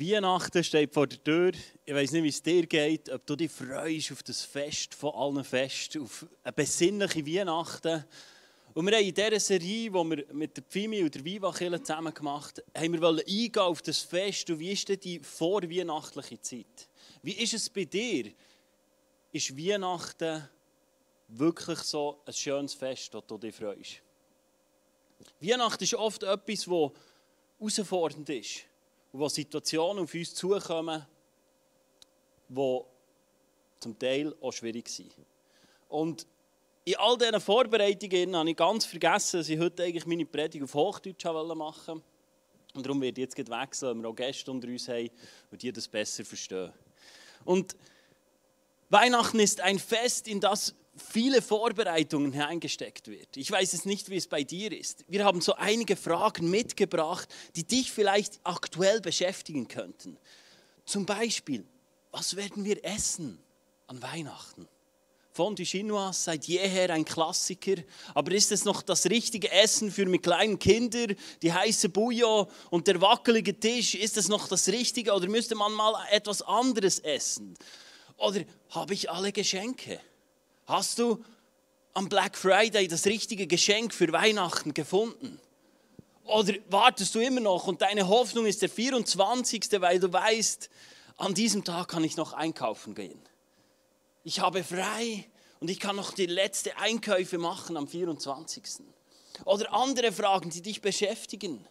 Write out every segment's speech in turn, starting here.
Weihnachten steht vor der Tür. Ich weiß nicht, wie es dir geht, ob du dich freust auf das Fest von allen Festen, auf eine besinnliche Weihnachten. Und wir haben in dieser Serie, die wir mit der Pfimi und der Viva zusammen gemacht haben, wollen eingehen auf das Fest. Und wie ist denn die vorweihnachtliche Zeit? Wie ist es bei dir? Ist Weihnachten wirklich so ein schönes Fest, das du dich freust? Weihnachten ist oft etwas, das herausfordernd ist und wo Situationen auf uns zukommen, die zum Teil auch schwierig sind. Und in all diesen Vorbereitungen habe ich ganz vergessen, dass ich heute eigentlich meine Predigt auf Hochdeutsch machen wollte. Und darum werde ich jetzt wechseln, weil wir auch Gäste unter uns haben und die das besser verstehen. Und Weihnachten ist ein Fest, in das viele Vorbereitungen hineingesteckt wird. Ich weiß es nicht, wie es bei dir ist. Wir haben so einige Fragen mitgebracht, die dich vielleicht aktuell beschäftigen könnten. Zum Beispiel, was werden wir essen an Weihnachten? Fondue Chinois seit jeher ein Klassiker, aber ist es noch das richtige Essen für mit kleinen Kindern, die heiße Bouillon und der wackelige Tisch, ist es noch das richtige oder müsste man mal etwas anderes essen? Oder habe ich alle Geschenke? Hast du am Black Friday das richtige Geschenk für Weihnachten gefunden? Oder wartest du immer noch und deine Hoffnung ist der 24., weil du weißt, an diesem Tag kann ich noch einkaufen gehen. Ich habe frei und ich kann noch die letzte Einkäufe machen am 24. Oder andere Fragen, die dich beschäftigen.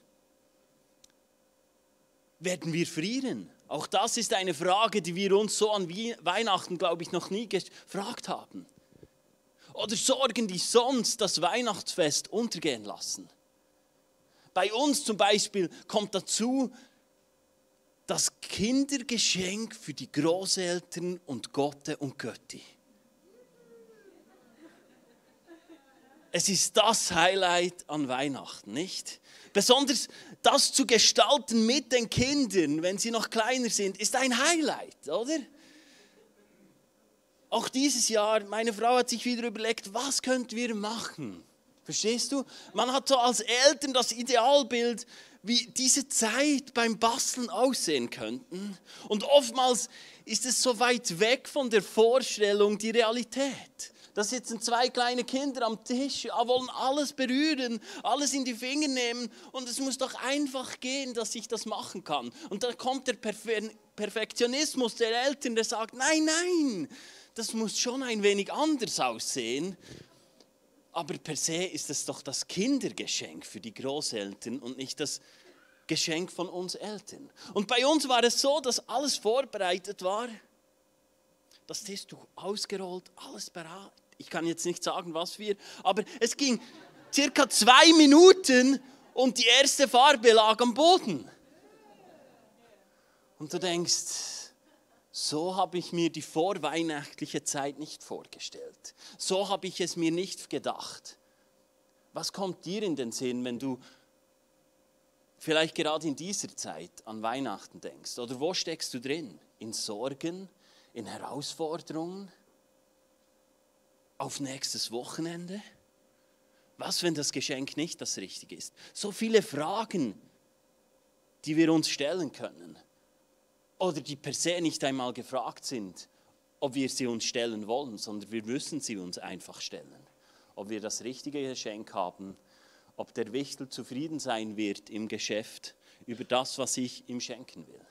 Werden wir frieren? Auch das ist eine Frage, die wir uns so an Weihnachten, glaube ich, noch nie gefragt haben. Oder Sorgen, die sonst das Weihnachtsfest untergehen lassen. Bei uns zum Beispiel kommt dazu das Kindergeschenk für die Großeltern und Gotte und Götti. Es ist das Highlight an Weihnachten, nicht? Besonders das zu gestalten mit den Kindern, wenn sie noch kleiner sind, ist ein Highlight, oder? Auch dieses Jahr, meine Frau hat sich wieder überlegt, was könnten wir machen? Verstehst du? Man hat so als Eltern das Idealbild, wie diese Zeit beim Basteln aussehen könnten. Und oftmals ist es so weit weg von der Vorstellung die Realität. Da sitzen zwei kleine Kinder am Tisch, wollen alles berühren, alles in die Finger nehmen und es muss doch einfach gehen, dass ich das machen kann. Und dann kommt der Perfektionismus der Eltern, der sagt, nein, nein, das muss schon ein wenig anders aussehen. Aber per se ist es doch das Kindergeschenk für die Großeltern und nicht das Geschenk von uns Eltern. Und bei uns war es so, dass alles vorbereitet war. Das Tischtuch ausgerollt, alles bereit. Ich kann jetzt nicht sagen, was wir, aber es ging circa zwei Minuten und die erste Farbe lag am Boden. Und du denkst, so habe ich mir die vorweihnachtliche Zeit nicht vorgestellt. So habe ich es mir nicht gedacht. Was kommt dir in den Sinn, wenn du vielleicht gerade in dieser Zeit an Weihnachten denkst? Oder wo steckst du drin? In Sorgen, in Herausforderungen, auf nächstes Wochenende? Was, wenn das Geschenk nicht das Richtige ist? So viele Fragen, die wir uns stellen können oder die per se nicht einmal gefragt sind, ob wir sie uns stellen wollen, sondern wir müssen sie uns einfach stellen. Ob wir das richtige Geschenk haben, ob der Wichtel zufrieden sein wird im Geschäft über das, was ich ihm schenken will.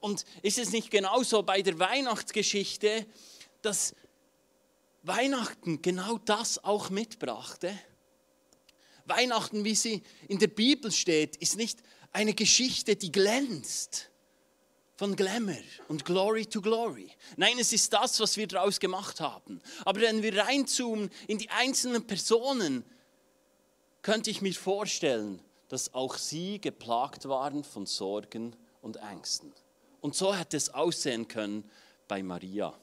Und ist es nicht genauso bei der Weihnachtsgeschichte, dass Weihnachten genau das auch mitbrachte? Weihnachten, wie sie in der Bibel steht, ist nicht eine Geschichte, die glänzt, von Glamour und Glory to Glory. Nein, es ist das, was wir daraus gemacht haben. Aber wenn wir reinzoomen in die einzelnen Personen, könnte ich mir vorstellen, dass auch sie geplagt waren von Sorgen und Ängsten. Und so hätte es aussehen können bei Maria.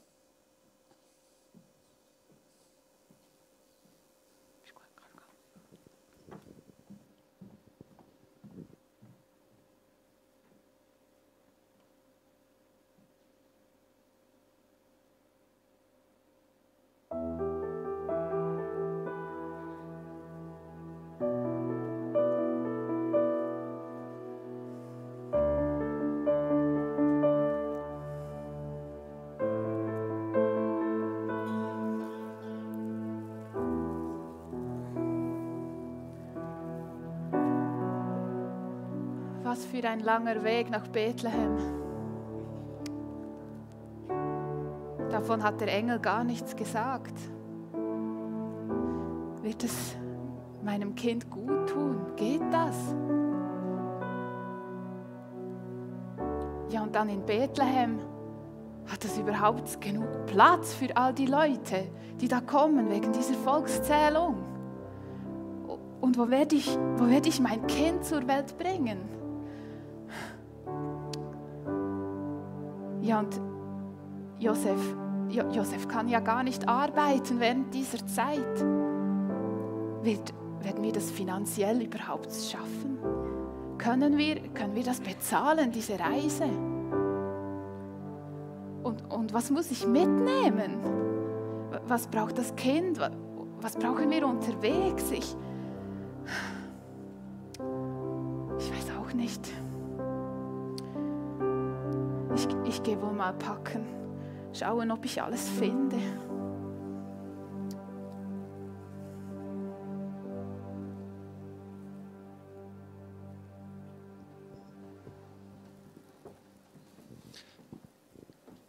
Was für ein langer Weg nach Bethlehem. Davon hat der Engel gar nichts gesagt. Wird es meinem Kind gut tun? Geht das? Ja, und dann in Bethlehem. Hat es überhaupt genug Platz für all die Leute, die da kommen wegen dieser Volkszählung? Und wo werde ich, wo werde ich mein Kind zur Welt bringen? Ja, und Josef, jo Josef kann ja gar nicht arbeiten während dieser Zeit. Wird, werden wir das finanziell überhaupt schaffen? Können wir, können wir das bezahlen, diese Reise? Und, und was muss ich mitnehmen? Was braucht das Kind? Was brauchen wir unterwegs? Ich, ich weiß auch nicht. Ich, gehe wohl mal packen, schauen, ob ich alles finde.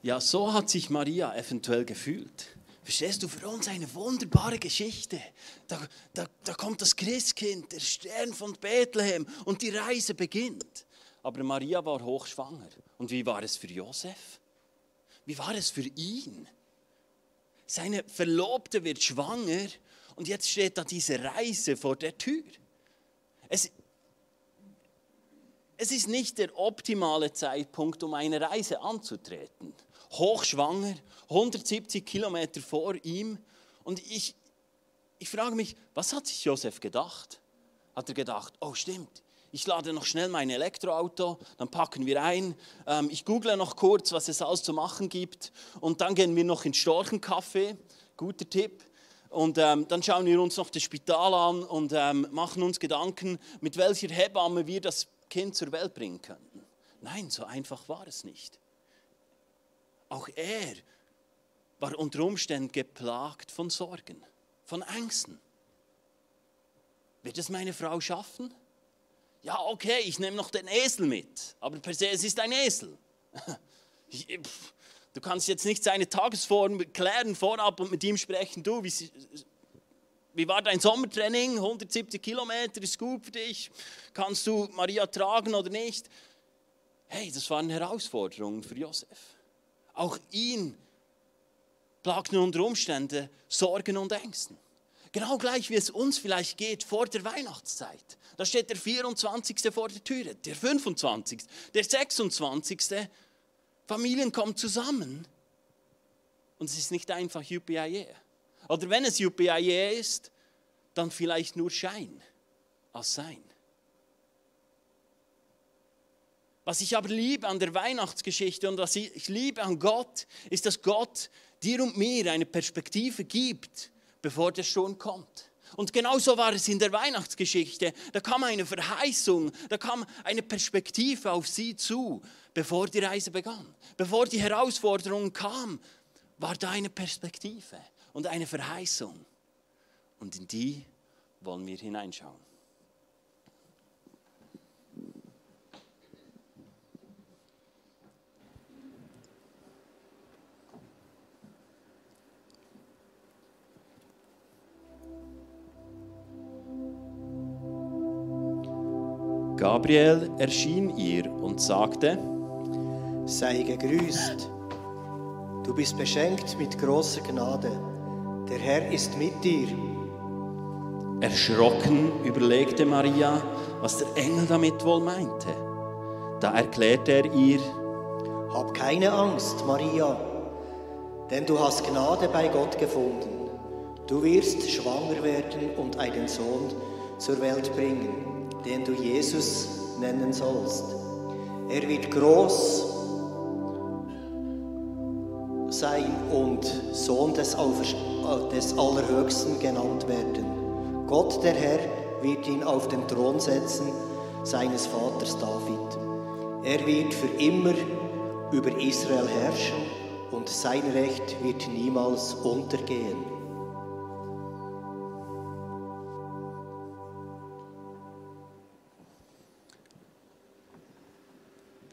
Ja, so hat sich Maria eventuell gefühlt. Verstehst du, für uns eine wunderbare Geschichte. Da, da, da kommt das Christkind, der Stern von Bethlehem und die Reise beginnt. Aber Maria war hochschwanger. Und wie war es für Josef? Wie war es für ihn? Seine Verlobte wird schwanger und jetzt steht da diese Reise vor der Tür. Es, es ist nicht der optimale Zeitpunkt, um eine Reise anzutreten hochschwanger, 170 Kilometer vor ihm. Und ich, ich frage mich, was hat sich Josef gedacht? Hat er gedacht, oh stimmt, ich lade noch schnell mein Elektroauto, dann packen wir ein. Ähm, ich google noch kurz, was es alles zu machen gibt. Und dann gehen wir noch ins Storchencafé. Guter Tipp. Und ähm, dann schauen wir uns noch das Spital an und ähm, machen uns Gedanken, mit welcher Hebamme wir das Kind zur Welt bringen könnten. Nein, so einfach war es nicht. Auch er war unter Umständen geplagt von Sorgen, von Ängsten. Wird es meine Frau schaffen? Ja, okay, ich nehme noch den Esel mit, aber per se, es ist ein Esel. Du kannst jetzt nicht seine Tagesform klären vorab und mit ihm sprechen. Du, wie, wie war dein Sommertraining? 170 Kilometer ist gut für dich. Kannst du Maria tragen oder nicht? Hey, das waren Herausforderungen für Josef. Auch ihn plagten unter Umständen Sorgen und Ängsten. Genau gleich wie es uns vielleicht geht vor der Weihnachtszeit. Da steht der 24. vor der Tür, der 25., der 26. Familien kommen zusammen und es ist nicht einfach UPIE. Oder wenn es UPIE ist, dann vielleicht nur Schein als Sein. Was ich aber liebe an der Weihnachtsgeschichte und was ich liebe an Gott, ist, dass Gott dir und mir eine Perspektive gibt, bevor der Sturm kommt. Und genauso war es in der Weihnachtsgeschichte. Da kam eine Verheißung, da kam eine Perspektive auf sie zu, bevor die Reise begann. Bevor die Herausforderung kam, war da eine Perspektive und eine Verheißung. Und in die wollen wir hineinschauen. Gabriel erschien ihr und sagte, Sei gegrüßt, du bist beschenkt mit großer Gnade, der Herr ist mit dir. Erschrocken überlegte Maria, was der Engel damit wohl meinte. Da erklärte er ihr, Hab keine Angst, Maria, denn du hast Gnade bei Gott gefunden. Du wirst schwanger werden und einen Sohn zur Welt bringen den du Jesus nennen sollst. Er wird groß sein und Sohn des, des Allerhöchsten genannt werden. Gott, der Herr, wird ihn auf den Thron setzen, seines Vaters David. Er wird für immer über Israel herrschen und sein Recht wird niemals untergehen.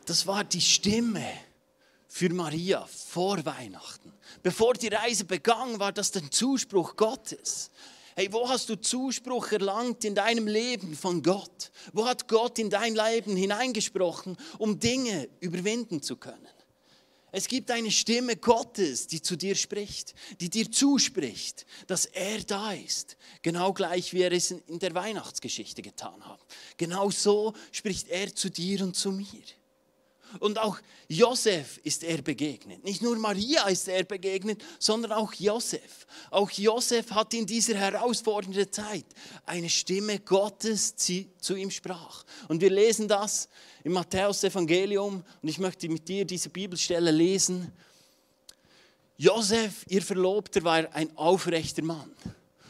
Das war die Stimme für Maria vor Weihnachten. Bevor die Reise begann, war das der Zuspruch Gottes. Hey, wo hast du Zuspruch erlangt in deinem Leben von Gott? Wo hat Gott in dein Leben hineingesprochen, um Dinge überwinden zu können? Es gibt eine Stimme Gottes, die zu dir spricht, die dir zuspricht, dass er da ist. Genau gleich, wie er es in der Weihnachtsgeschichte getan hat. Genau so spricht er zu dir und zu mir. Und auch Josef ist er begegnet. Nicht nur Maria ist er begegnet, sondern auch Josef. Auch Josef hat in dieser herausfordernden Zeit eine Stimme Gottes, zu ihm sprach. Und wir lesen das im Matthäus Evangelium und ich möchte mit dir diese Bibelstelle lesen. Josef, ihr Verlobter, war ein aufrechter Mann.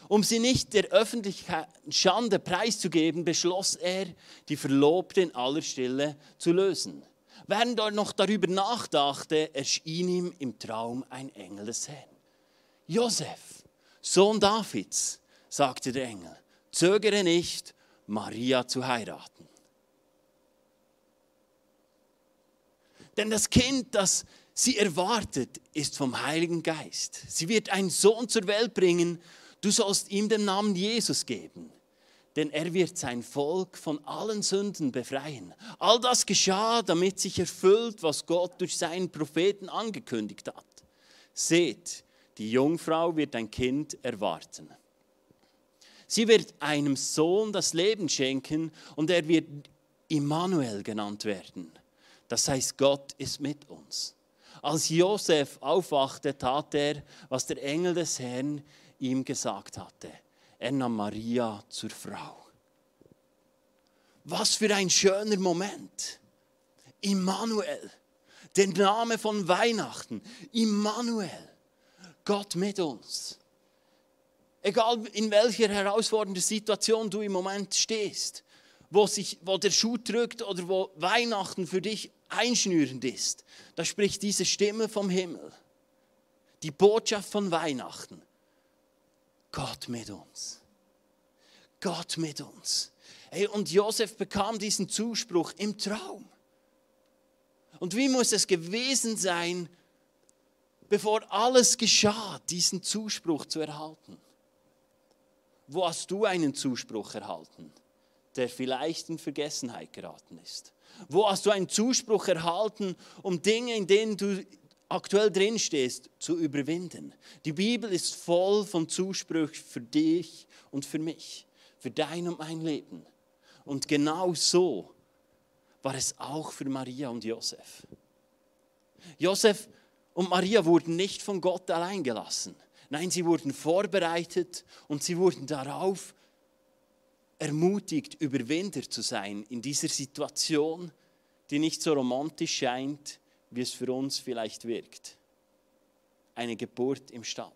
Um sie nicht der Öffentlichkeit Schande preiszugeben, beschloss er, die Verlobte in aller Stille zu lösen. Während er noch darüber nachdachte, erschien ihm im Traum ein Engel des Herrn. Josef, Sohn Davids, sagte der Engel, zögere nicht, Maria zu heiraten. Denn das Kind, das sie erwartet, ist vom Heiligen Geist. Sie wird einen Sohn zur Welt bringen. Du sollst ihm den Namen Jesus geben denn er wird sein Volk von allen Sünden befreien. All das geschah, damit sich erfüllt, was Gott durch seinen Propheten angekündigt hat. Seht, die Jungfrau wird ein Kind erwarten. Sie wird einem Sohn das Leben schenken und er wird Immanuel genannt werden. Das heißt, Gott ist mit uns. Als Josef aufwachte, tat er, was der Engel des Herrn ihm gesagt hatte. Nahm Maria zur Frau. Was für ein schöner Moment. Immanuel, der Name von Weihnachten. Immanuel, Gott mit uns. Egal in welcher herausfordernden Situation du im Moment stehst, wo, sich, wo der Schuh drückt oder wo Weihnachten für dich einschnürend ist, da spricht diese Stimme vom Himmel. Die Botschaft von Weihnachten. Gott mit uns. Gott mit uns. Hey, und Josef bekam diesen Zuspruch im Traum. Und wie muss es gewesen sein, bevor alles geschah, diesen Zuspruch zu erhalten? Wo hast du einen Zuspruch erhalten, der vielleicht in Vergessenheit geraten ist? Wo hast du einen Zuspruch erhalten, um Dinge, in denen du aktuell drin stehst, zu überwinden. Die Bibel ist voll von Zuspruch für dich und für mich, für dein und mein Leben. Und genau so war es auch für Maria und Josef. Josef und Maria wurden nicht von Gott allein gelassen. Nein, sie wurden vorbereitet und sie wurden darauf ermutigt, Überwinder zu sein in dieser Situation, die nicht so romantisch scheint, wie es für uns vielleicht wirkt. Eine Geburt im Stall.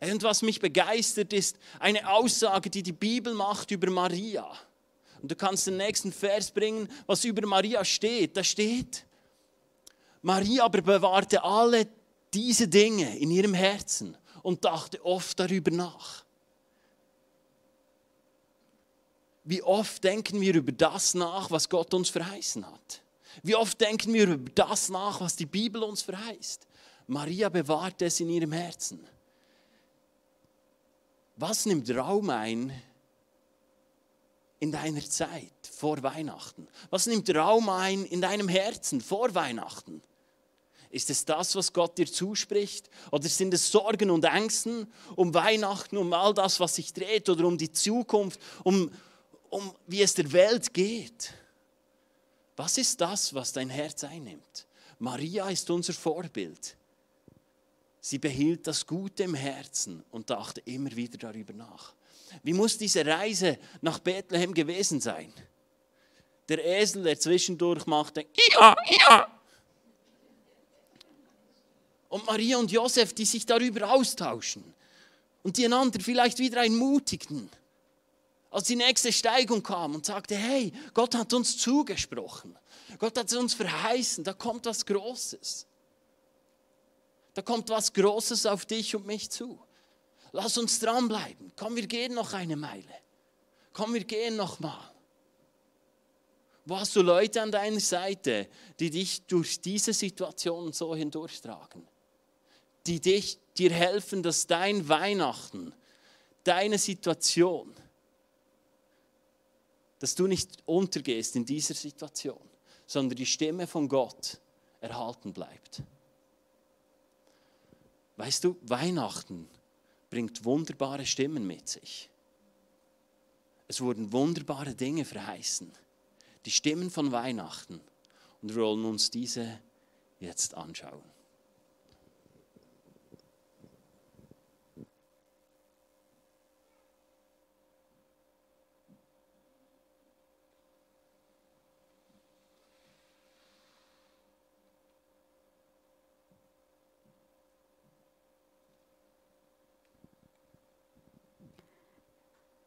Und was mich begeistert, ist eine Aussage, die die Bibel macht über Maria. Und du kannst den nächsten Vers bringen, was über Maria steht. Da steht, Maria aber bewahrte alle diese Dinge in ihrem Herzen und dachte oft darüber nach. Wie oft denken wir über das nach, was Gott uns verheißen hat? Wie oft denken wir über das nach, was die Bibel uns verheißt? Maria bewahrt es in ihrem Herzen. Was nimmt Raum ein in deiner Zeit vor Weihnachten? Was nimmt Raum ein in deinem Herzen vor Weihnachten? Ist es das, was Gott dir zuspricht? Oder sind es Sorgen und Ängsten um Weihnachten, um all das, was sich dreht oder um die Zukunft, um, um wie es der Welt geht? Was ist das, was dein Herz einnimmt? Maria ist unser Vorbild. Sie behielt das Gute im Herzen und dachte immer wieder darüber nach. Wie muss diese Reise nach Bethlehem gewesen sein? Der Esel, der zwischendurch machte, ja, ja. Und Maria und Josef, die sich darüber austauschen und die einander vielleicht wieder ermutigten als die nächste Steigung kam und sagte, hey, Gott hat uns zugesprochen, Gott hat uns verheißen, da kommt was Großes. Da kommt was Großes auf dich und mich zu. Lass uns dranbleiben. Komm, wir gehen noch eine Meile. Komm, wir gehen noch mal. Wo hast du Leute an deiner Seite, die dich durch diese Situation so hindurchtragen? Die dich, dir helfen, dass dein Weihnachten, deine Situation, dass du nicht untergehst in dieser Situation, sondern die Stimme von Gott erhalten bleibt. Weißt du, Weihnachten bringt wunderbare Stimmen mit sich. Es wurden wunderbare Dinge verheißen. Die Stimmen von Weihnachten. Und wir wollen uns diese jetzt anschauen.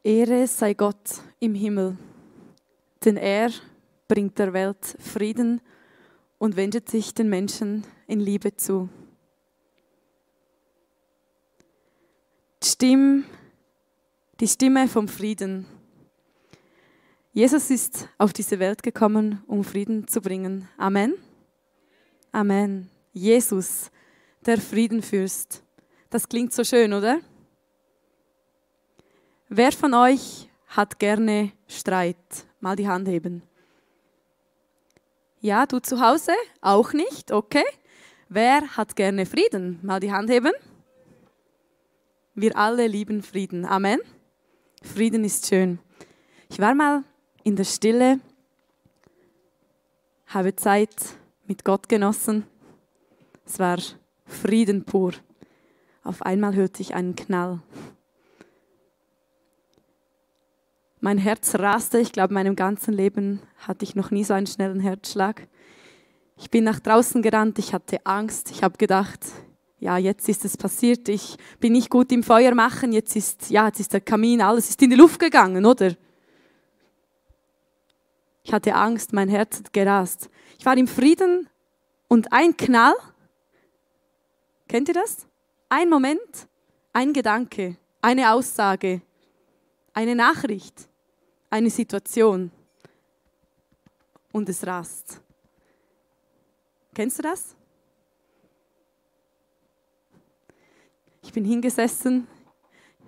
Ehre sei Gott im Himmel, denn er bringt der Welt Frieden und wendet sich den Menschen in Liebe zu. Die Stimme, die Stimme vom Frieden. Jesus ist auf diese Welt gekommen, um Frieden zu bringen. Amen. Amen. Jesus, der Friedenfürst. Das klingt so schön, oder? Wer von euch hat gerne Streit? Mal die Hand heben. Ja, du zu Hause? Auch nicht? Okay. Wer hat gerne Frieden? Mal die Hand heben. Wir alle lieben Frieden. Amen. Frieden ist schön. Ich war mal in der Stille, habe Zeit mit Gott genossen. Es war Frieden pur. Auf einmal hörte ich einen Knall. Mein Herz raste. Ich glaube, in meinem ganzen Leben hatte ich noch nie so einen schnellen Herzschlag. Ich bin nach draußen gerannt. Ich hatte Angst. Ich habe gedacht, ja, jetzt ist es passiert. Ich bin nicht gut im Feuer machen. Jetzt ist, ja, jetzt ist der Kamin, alles ist in die Luft gegangen, oder? Ich hatte Angst. Mein Herz hat gerast. Ich war im Frieden und ein Knall. Kennt ihr das? Ein Moment, ein Gedanke, eine Aussage eine Nachricht, eine Situation und es rast. Kennst du das? Ich bin hingesessen.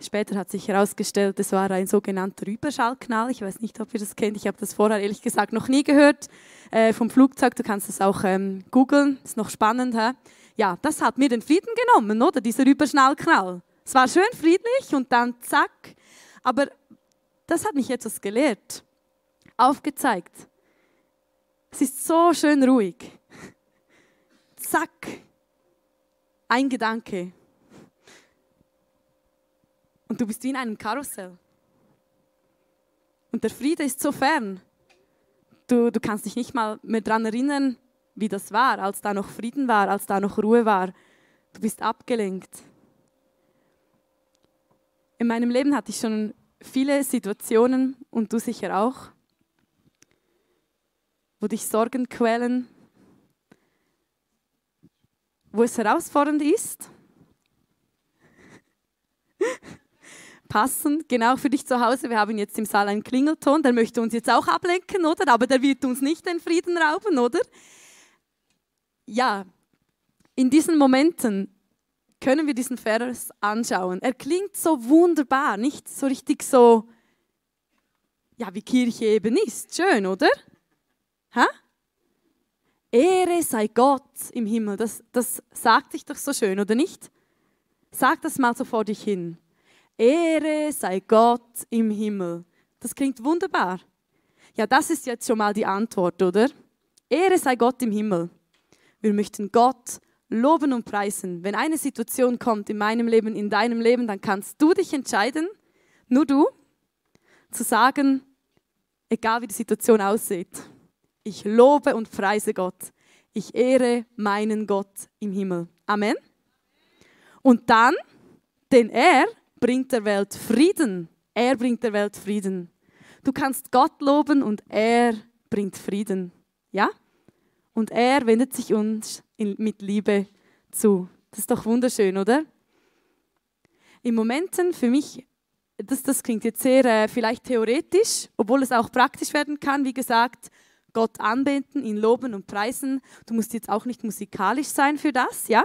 Später hat sich herausgestellt, es war ein sogenannter Überschallknall. Ich weiß nicht, ob ihr das kennt. Ich habe das vorher ehrlich gesagt noch nie gehört äh, vom Flugzeug. Du kannst es auch ähm, googeln. Ist noch spannend. Hä? Ja, das hat mir den Frieden genommen, oder? Dieser Überschnallknall. Es war schön friedlich und dann zack. Aber das hat mich etwas gelehrt, aufgezeigt. Es ist so schön ruhig. Zack, ein Gedanke. Und du bist wie in einem Karussell. Und der Friede ist so fern. Du, du kannst dich nicht mal mehr daran erinnern, wie das war, als da noch Frieden war, als da noch Ruhe war. Du bist abgelenkt. In meinem Leben hatte ich schon viele Situationen und du sicher auch, wo dich Sorgen quälen, wo es herausfordernd ist. Passend, genau für dich zu Hause. Wir haben jetzt im Saal einen Klingelton, der möchte uns jetzt auch ablenken, oder? Aber der wird uns nicht den Frieden rauben, oder? Ja, in diesen Momenten können wir diesen Vers anschauen. Er klingt so wunderbar, nicht so richtig so, ja, wie Kirche eben ist. Schön, oder? Ha? Ehre sei Gott im Himmel. Das, das sagt sich doch so schön, oder nicht? Sag das mal so vor dich hin. Ehre sei Gott im Himmel. Das klingt wunderbar. Ja, das ist jetzt schon mal die Antwort, oder? Ehre sei Gott im Himmel. Wir möchten Gott loben und preisen. Wenn eine Situation kommt in meinem Leben, in deinem Leben, dann kannst du dich entscheiden, nur du, zu sagen, egal wie die Situation aussieht, ich lobe und preise Gott. Ich ehre meinen Gott im Himmel. Amen. Und dann, denn er bringt der Welt Frieden. Er bringt der Welt Frieden. Du kannst Gott loben und er bringt Frieden. Ja? Und er wendet sich uns in, mit Liebe zu. Das ist doch wunderschön, oder? In Momenten für mich, das, das klingt jetzt sehr äh, vielleicht theoretisch, obwohl es auch praktisch werden kann. Wie gesagt, Gott anbeten, ihn loben und preisen. Du musst jetzt auch nicht musikalisch sein für das, ja?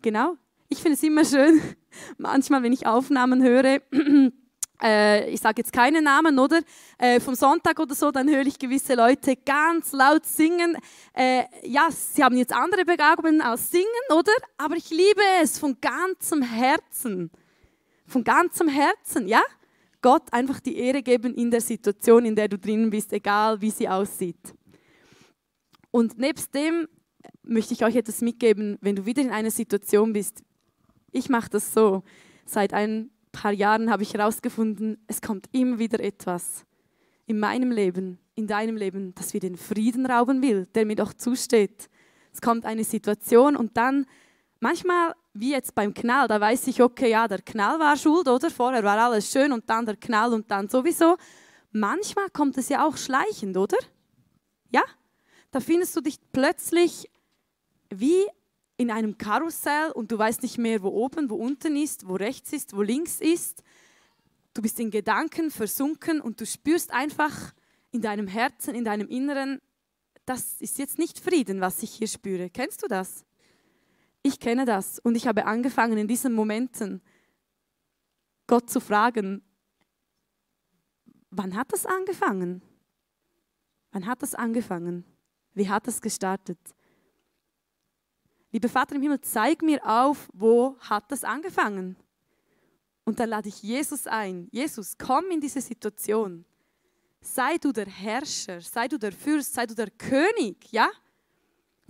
Genau. Ich finde es immer schön, manchmal, wenn ich Aufnahmen höre, äh, ich sage jetzt keine Namen, oder? Äh, vom Sonntag oder so, dann höre ich gewisse Leute ganz laut singen. Äh, ja, sie haben jetzt andere Begabungen als singen, oder? Aber ich liebe es von ganzem Herzen. Von ganzem Herzen, ja? Gott einfach die Ehre geben in der Situation, in der du drinnen bist, egal wie sie aussieht. Und nebst dem möchte ich euch etwas mitgeben, wenn du wieder in einer Situation bist. Ich mache das so. Seit ein paar Jahren habe ich herausgefunden, es kommt immer wieder etwas in meinem Leben, in deinem Leben, das mir den Frieden rauben will, der mir doch zusteht. Es kommt eine Situation und dann manchmal wie jetzt beim Knall, da weiß ich, okay, ja, der Knall war schuld, oder? Vorher war alles schön und dann der Knall und dann sowieso. Manchmal kommt es ja auch schleichend, oder? Ja? Da findest du dich plötzlich wie in einem Karussell und du weißt nicht mehr, wo oben, wo unten ist, wo rechts ist, wo links ist. Du bist in Gedanken versunken und du spürst einfach in deinem Herzen, in deinem Inneren, das ist jetzt nicht Frieden, was ich hier spüre. Kennst du das? Ich kenne das und ich habe angefangen in diesen Momenten Gott zu fragen, wann hat das angefangen? Wann hat das angefangen? Wie hat das gestartet? Lieber Vater im Himmel, zeig mir auf, wo hat das angefangen? Und dann lade ich Jesus ein. Jesus, komm in diese Situation. Sei du der Herrscher, sei du der Fürst, sei du der König, ja?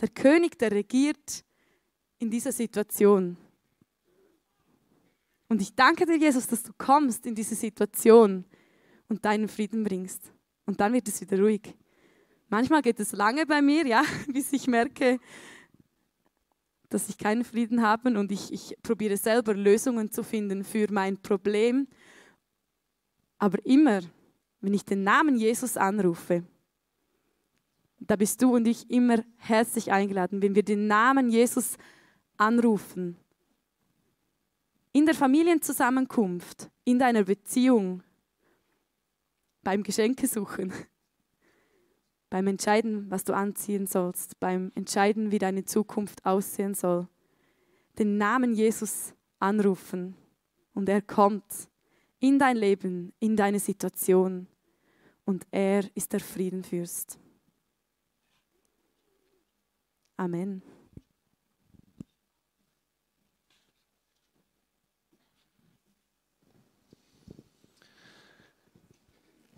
Der König, der regiert in dieser Situation. Und ich danke dir, Jesus, dass du kommst in diese Situation und deinen Frieden bringst. Und dann wird es wieder ruhig. Manchmal geht es lange bei mir, ja, bis ich merke, dass ich keinen Frieden habe und ich, ich probiere selber Lösungen zu finden für mein Problem. Aber immer, wenn ich den Namen Jesus anrufe, da bist du und ich immer herzlich eingeladen. Wenn wir den Namen Jesus anrufen. In der Familienzusammenkunft, in deiner Beziehung, beim Geschenkesuchen, beim Entscheiden, was du anziehen sollst, beim Entscheiden, wie deine Zukunft aussehen soll. Den Namen Jesus anrufen und er kommt in dein Leben, in deine Situation und er ist der Friedenfürst. Amen.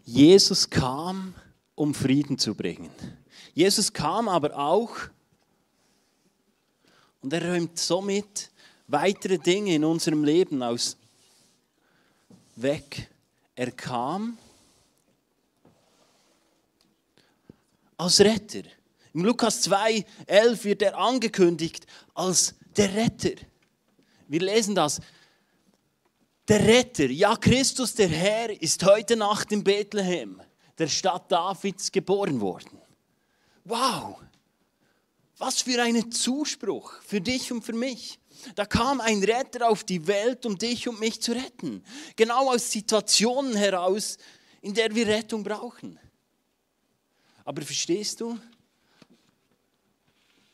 Jesus kam, um Frieden zu bringen. Jesus kam aber auch und er räumt somit weitere Dinge in unserem Leben aus weg. Er kam als Retter. Im Lukas 2, 11 wird er angekündigt als der Retter. Wir lesen das. Der Retter, ja Christus der Herr, ist heute Nacht in Bethlehem, der Stadt Davids, geboren worden. Wow, was für ein Zuspruch für dich und für mich. Da kam ein Retter auf die Welt, um dich und mich zu retten. Genau aus Situationen heraus, in der wir Rettung brauchen. Aber verstehst du?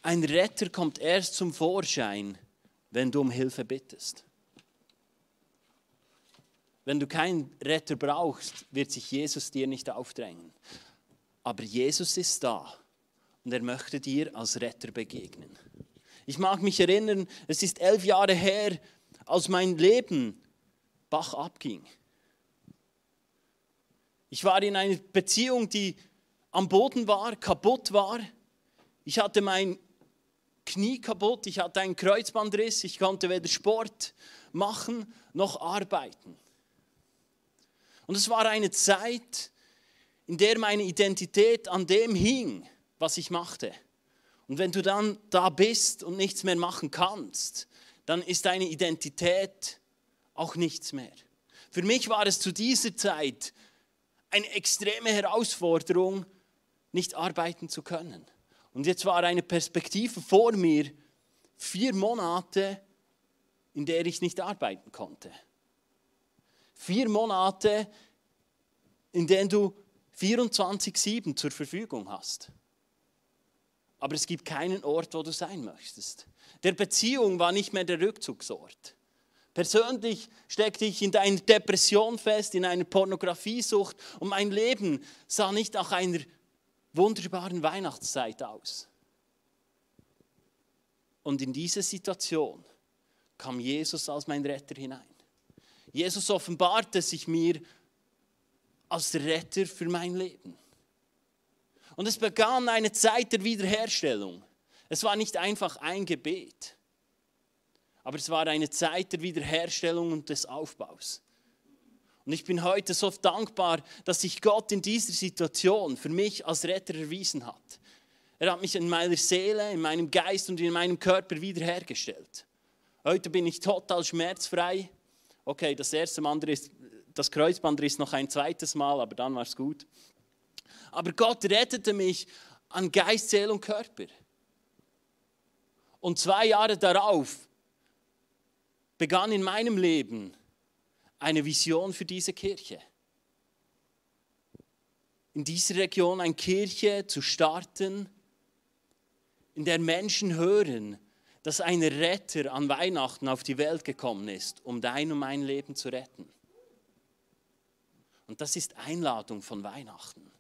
Ein Retter kommt erst zum Vorschein, wenn du um Hilfe bittest. Wenn du keinen Retter brauchst, wird sich Jesus dir nicht aufdrängen. Aber Jesus ist da und er möchte dir als Retter begegnen. Ich mag mich erinnern, es ist elf Jahre her, als mein Leben Bach abging. Ich war in einer Beziehung, die am Boden war, kaputt war. Ich hatte mein Knie kaputt, ich hatte einen Kreuzbandriss, ich konnte weder Sport machen noch arbeiten. Und es war eine Zeit, in der meine Identität an dem hing, was ich machte. Und wenn du dann da bist und nichts mehr machen kannst, dann ist deine Identität auch nichts mehr. Für mich war es zu dieser Zeit eine extreme Herausforderung, nicht arbeiten zu können. Und jetzt war eine Perspektive vor mir, vier Monate, in der ich nicht arbeiten konnte. Vier Monate, in denen du 24-7 zur Verfügung hast. Aber es gibt keinen Ort, wo du sein möchtest. Der Beziehung war nicht mehr der Rückzugsort. Persönlich steckte ich in einer Depression fest, in einer Pornografiesucht und mein Leben sah nicht nach einer wunderbaren Weihnachtszeit aus. Und in diese Situation kam Jesus als mein Retter hinein. Jesus offenbarte sich mir als Retter für mein Leben. Und es begann eine Zeit der Wiederherstellung. Es war nicht einfach ein Gebet. Aber es war eine Zeit der Wiederherstellung und des Aufbaus. Und ich bin heute so dankbar, dass sich Gott in dieser Situation für mich als Retter erwiesen hat. Er hat mich in meiner Seele, in meinem Geist und in meinem Körper wiederhergestellt. Heute bin ich total schmerzfrei. Okay, das erste Mal ist, das Kreuzband ist noch ein zweites Mal, aber dann war es gut. Aber Gott rettete mich an Geist, Seele und Körper. Und zwei Jahre darauf begann in meinem Leben eine Vision für diese Kirche. In dieser Region eine Kirche zu starten, in der Menschen hören, dass ein Retter an Weihnachten auf die Welt gekommen ist, um dein und mein Leben zu retten. Und das ist Einladung von Weihnachten.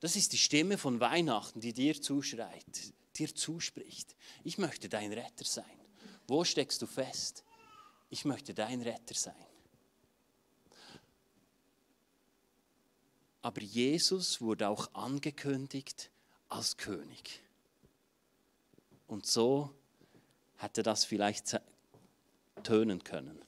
Das ist die Stimme von Weihnachten, die dir zuschreit, dir zuspricht. Ich möchte dein Retter sein. Wo steckst du fest? Ich möchte dein Retter sein. Aber Jesus wurde auch angekündigt als König. Und so hätte das vielleicht tönen können.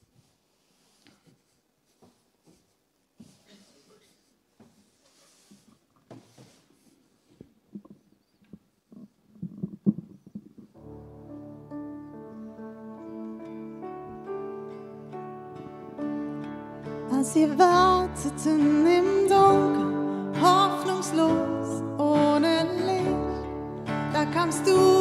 Sie warteten im Dunkeln, hoffnungslos, ohne Licht. Da kamst du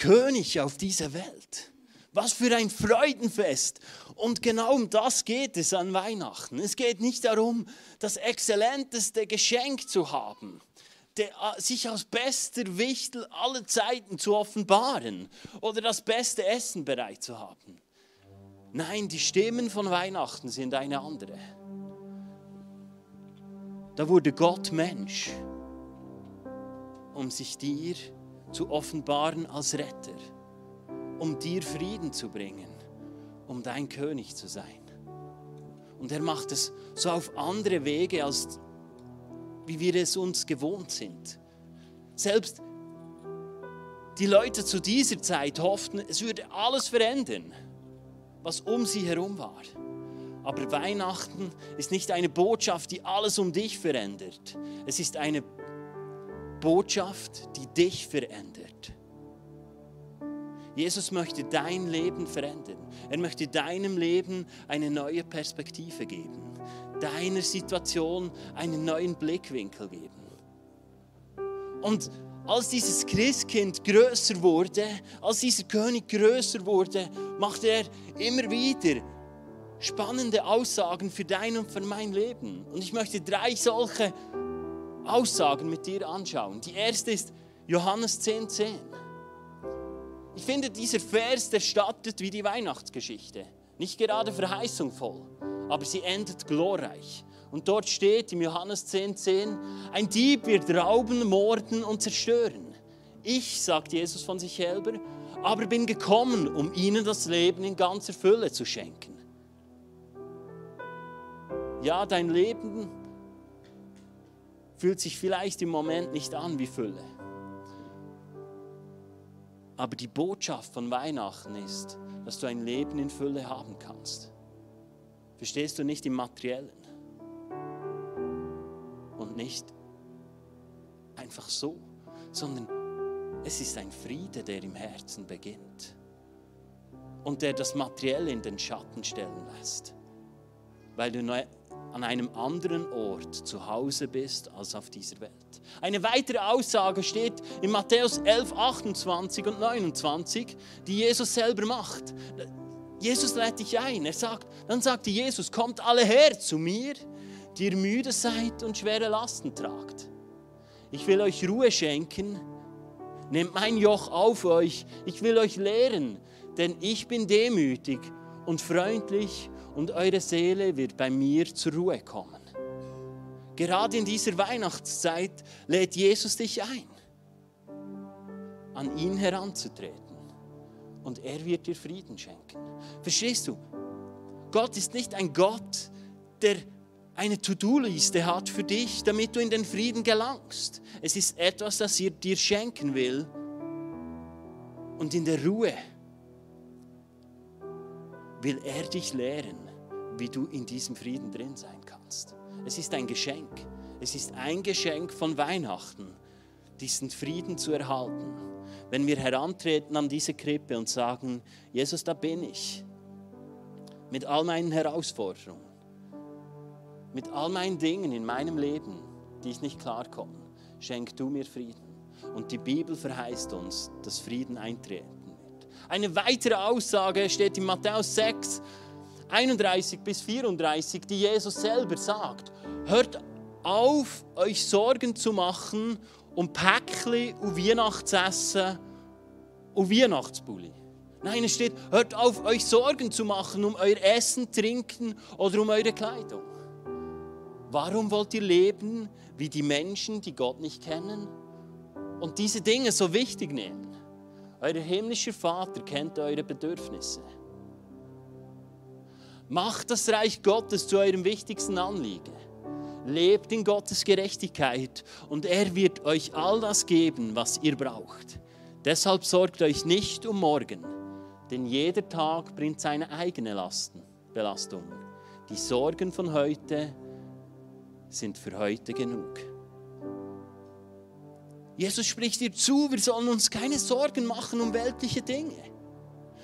König auf diese Welt. Was für ein Freudenfest. Und genau um das geht es an Weihnachten. Es geht nicht darum, das exzellenteste Geschenk zu haben, der, sich als bester Wichtel aller Zeiten zu offenbaren oder das beste Essen bereit zu haben. Nein, die Stimmen von Weihnachten sind eine andere. Da wurde Gott Mensch, um sich dir zu offenbaren als Retter, um dir Frieden zu bringen, um dein König zu sein. Und er macht es so auf andere Wege, als wie wir es uns gewohnt sind. Selbst die Leute zu dieser Zeit hofften, es würde alles verändern, was um sie herum war. Aber Weihnachten ist nicht eine Botschaft, die alles um dich verändert. Es ist eine Botschaft, die dich verändert. Jesus möchte dein Leben verändern. Er möchte deinem Leben eine neue Perspektive geben, deiner Situation einen neuen Blickwinkel geben. Und als dieses Christkind größer wurde, als dieser König größer wurde, machte er immer wieder spannende Aussagen für dein und für mein Leben. Und ich möchte drei solche Aussagen mit dir anschauen. Die erste ist Johannes 10,10. 10. Ich finde, dieser Vers, der startet wie die Weihnachtsgeschichte. Nicht gerade verheißungsvoll, aber sie endet glorreich. Und dort steht im Johannes 10,10, 10, ein Dieb wird rauben, morden und zerstören. Ich, sagt Jesus von sich selber, aber bin gekommen, um ihnen das Leben in ganzer Fülle zu schenken. Ja, dein Leben fühlt sich vielleicht im Moment nicht an wie Fülle. Aber die Botschaft von Weihnachten ist, dass du ein Leben in Fülle haben kannst. Verstehst du nicht im materiellen und nicht einfach so, sondern es ist ein Friede, der im Herzen beginnt und der das Materielle in den Schatten stellen lässt, weil du an einem anderen Ort zu Hause bist als auf dieser Welt. Eine weitere Aussage steht in Matthäus 11, 28 und 29, die Jesus selber macht. Jesus lädt dich ein. Er sagt, dann sagte Jesus, kommt alle her zu mir, die ihr müde seid und schwere Lasten tragt. Ich will euch Ruhe schenken. Nehmt mein Joch auf euch. Ich will euch lehren, denn ich bin demütig und freundlich und eure Seele wird bei mir zur Ruhe kommen. Gerade in dieser Weihnachtszeit lädt Jesus dich ein, an ihn heranzutreten. Und er wird dir Frieden schenken. Verstehst du? Gott ist nicht ein Gott, der eine To-Do-Liste hat für dich, damit du in den Frieden gelangst. Es ist etwas, das er dir schenken will. Und in der Ruhe will er dich lehren, wie du in diesem Frieden drin sein kannst. Es ist ein Geschenk. Es ist ein Geschenk von Weihnachten, diesen Frieden zu erhalten. Wenn wir herantreten an diese Krippe und sagen, Jesus, da bin ich, mit all meinen Herausforderungen, mit all meinen Dingen in meinem Leben, die ich nicht klarkomme, schenk du mir Frieden. Und die Bibel verheißt uns, dass Frieden wird. Eine weitere Aussage steht in Matthäus 6, 31 bis 34, die Jesus selber sagt. Hört auf, euch Sorgen zu machen um Päckchen und Weihnachtsessen und Weihnachtsbulli. Nein, es steht, hört auf, euch Sorgen zu machen um euer Essen, Trinken oder um eure Kleidung. Warum wollt ihr leben wie die Menschen, die Gott nicht kennen und diese Dinge so wichtig nehmen? Euer himmlischer Vater kennt eure Bedürfnisse. Macht das Reich Gottes zu eurem wichtigsten Anliegen. Lebt in Gottes Gerechtigkeit und er wird euch all das geben, was ihr braucht. Deshalb sorgt euch nicht um morgen, denn jeder Tag bringt seine eigene Lasten, Belastung. Die Sorgen von heute sind für heute genug. Jesus spricht dir zu, wir sollen uns keine Sorgen machen um weltliche Dinge.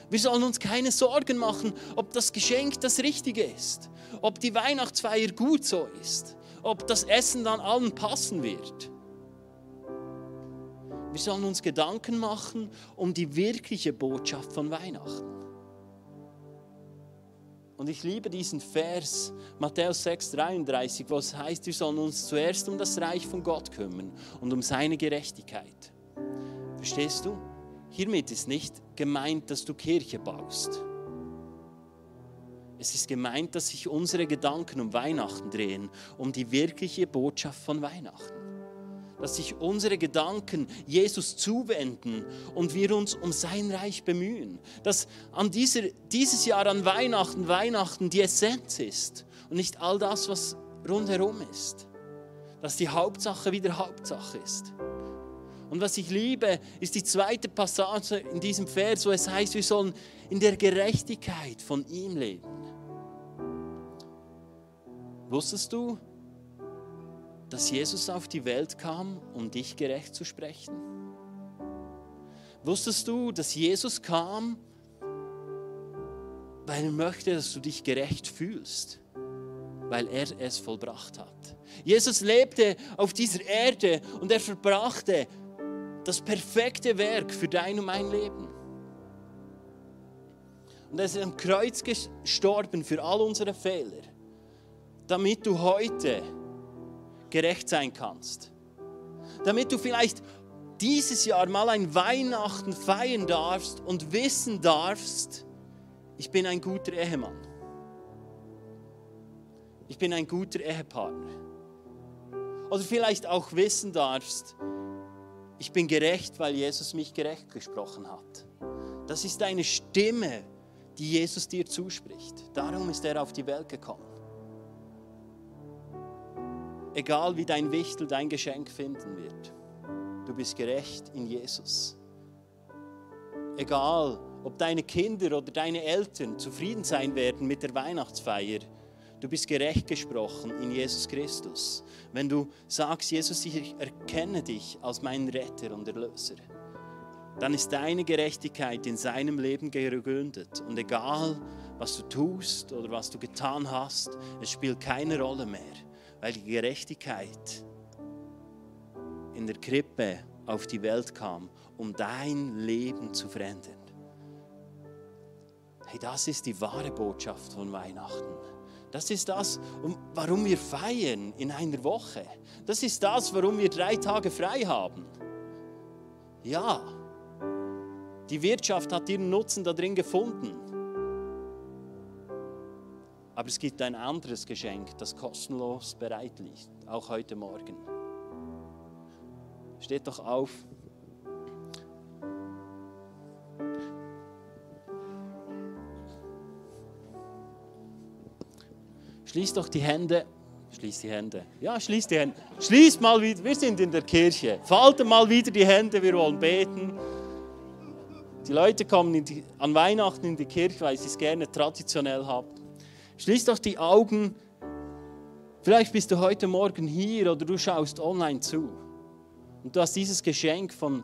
Wir sollen uns keine Sorgen machen, ob das Geschenk das Richtige ist, ob die Weihnachtsfeier gut so ist, ob das Essen dann allen passen wird. Wir sollen uns Gedanken machen um die wirkliche Botschaft von Weihnachten. Und ich liebe diesen Vers, Matthäus 6, 33, wo es heißt, wir sollen uns zuerst um das Reich von Gott kümmern und um seine Gerechtigkeit. Verstehst du? Hiermit ist nicht gemeint, dass du Kirche baust. Es ist gemeint, dass sich unsere Gedanken um Weihnachten drehen, um die wirkliche Botschaft von Weihnachten. Dass sich unsere Gedanken Jesus zuwenden und wir uns um sein Reich bemühen. Dass an dieser, dieses Jahr an Weihnachten Weihnachten die Essenz ist und nicht all das, was rundherum ist. Dass die Hauptsache wieder Hauptsache ist. Und was ich liebe, ist die zweite Passage in diesem Vers, wo es heißt, wir sollen in der Gerechtigkeit von ihm leben. Wusstest du, dass Jesus auf die Welt kam, um dich gerecht zu sprechen? Wusstest du, dass Jesus kam, weil er möchte, dass du dich gerecht fühlst, weil er es vollbracht hat? Jesus lebte auf dieser Erde und er verbrachte das perfekte Werk für dein und mein Leben. Und er ist am Kreuz gestorben für all unsere Fehler, damit du heute gerecht sein kannst. Damit du vielleicht dieses Jahr mal ein Weihnachten feiern darfst und wissen darfst, ich bin ein guter Ehemann. Ich bin ein guter Ehepartner. Oder vielleicht auch wissen darfst, ich bin gerecht, weil Jesus mich gerecht gesprochen hat. Das ist eine Stimme, die Jesus dir zuspricht. Darum ist er auf die Welt gekommen. Egal wie dein Wichtel dein Geschenk finden wird, du bist gerecht in Jesus. Egal, ob deine Kinder oder deine Eltern zufrieden sein werden mit der Weihnachtsfeier, du bist gerecht gesprochen in Jesus Christus. Wenn du sagst, Jesus, ich erkenne dich als meinen Retter und Erlöser dann ist deine Gerechtigkeit in seinem Leben gegründet. Und egal, was du tust oder was du getan hast, es spielt keine Rolle mehr, weil die Gerechtigkeit in der Krippe auf die Welt kam, um dein Leben zu verändern. Hey, das ist die wahre Botschaft von Weihnachten. Das ist das, warum wir feiern in einer Woche. Das ist das, warum wir drei Tage frei haben. Ja, die Wirtschaft hat ihren Nutzen darin gefunden. Aber es gibt ein anderes Geschenk, das kostenlos bereit liegt, auch heute Morgen. Steht doch auf. Schließt doch die Hände. Schließt die Hände. Ja, schließt die Hände. Schließt mal wieder. Wir sind in der Kirche. Faltet mal wieder die Hände. Wir wollen beten. Die Leute kommen die, an Weihnachten in die Kirche, weil sie es gerne traditionell haben. Schließ doch die Augen. Vielleicht bist du heute Morgen hier oder du schaust online zu. Und du hast dieses Geschenk von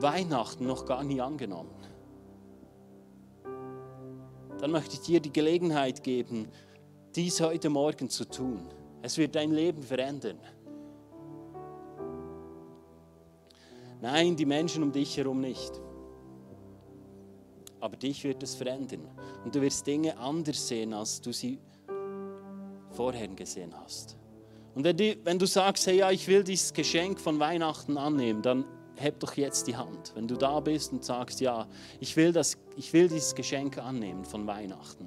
Weihnachten noch gar nie angenommen. Dann möchte ich dir die Gelegenheit geben, dies heute Morgen zu tun. Es wird dein Leben verändern. Nein, die Menschen um dich herum nicht aber dich wird es verändern. Und du wirst Dinge anders sehen, als du sie vorher gesehen hast. Und wenn du, wenn du sagst, hey, ja, ich will dieses Geschenk von Weihnachten annehmen, dann heb doch jetzt die Hand. Wenn du da bist und sagst, ja, ich will, das, ich will dieses Geschenk annehmen von Weihnachten,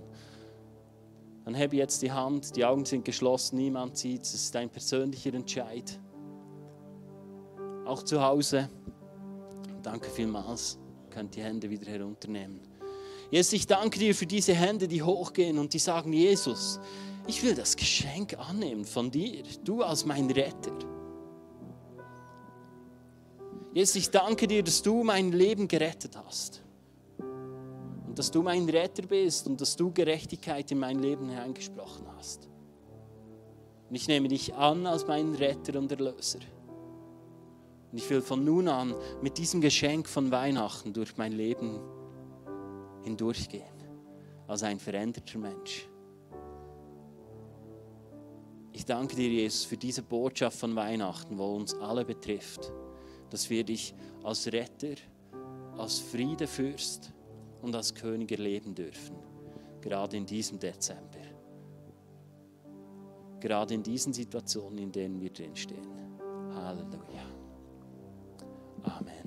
dann heb jetzt die Hand, die Augen sind geschlossen, niemand sieht es, es ist ein persönlicher Entscheid. Auch zu Hause. Danke vielmals. Ihr könnt die Hände wieder herunternehmen. Jesus, ich danke dir für diese Hände, die hochgehen und die sagen, Jesus, ich will das Geschenk annehmen von dir, du als mein Retter. Jesus, ich danke dir, dass du mein Leben gerettet hast. Und dass du mein Retter bist und dass du Gerechtigkeit in mein Leben hineingesprochen hast. Und ich nehme dich an als meinen Retter und Erlöser. Und ich will von nun an mit diesem Geschenk von Weihnachten durch mein Leben hindurchgehen, als ein veränderter Mensch. Ich danke dir, Jesus, für diese Botschaft von Weihnachten, wo uns alle betrifft, dass wir dich als Retter, als Friedefürst und als König erleben dürfen, gerade in diesem Dezember. Gerade in diesen Situationen, in denen wir drinstehen. Halleluja. Amen.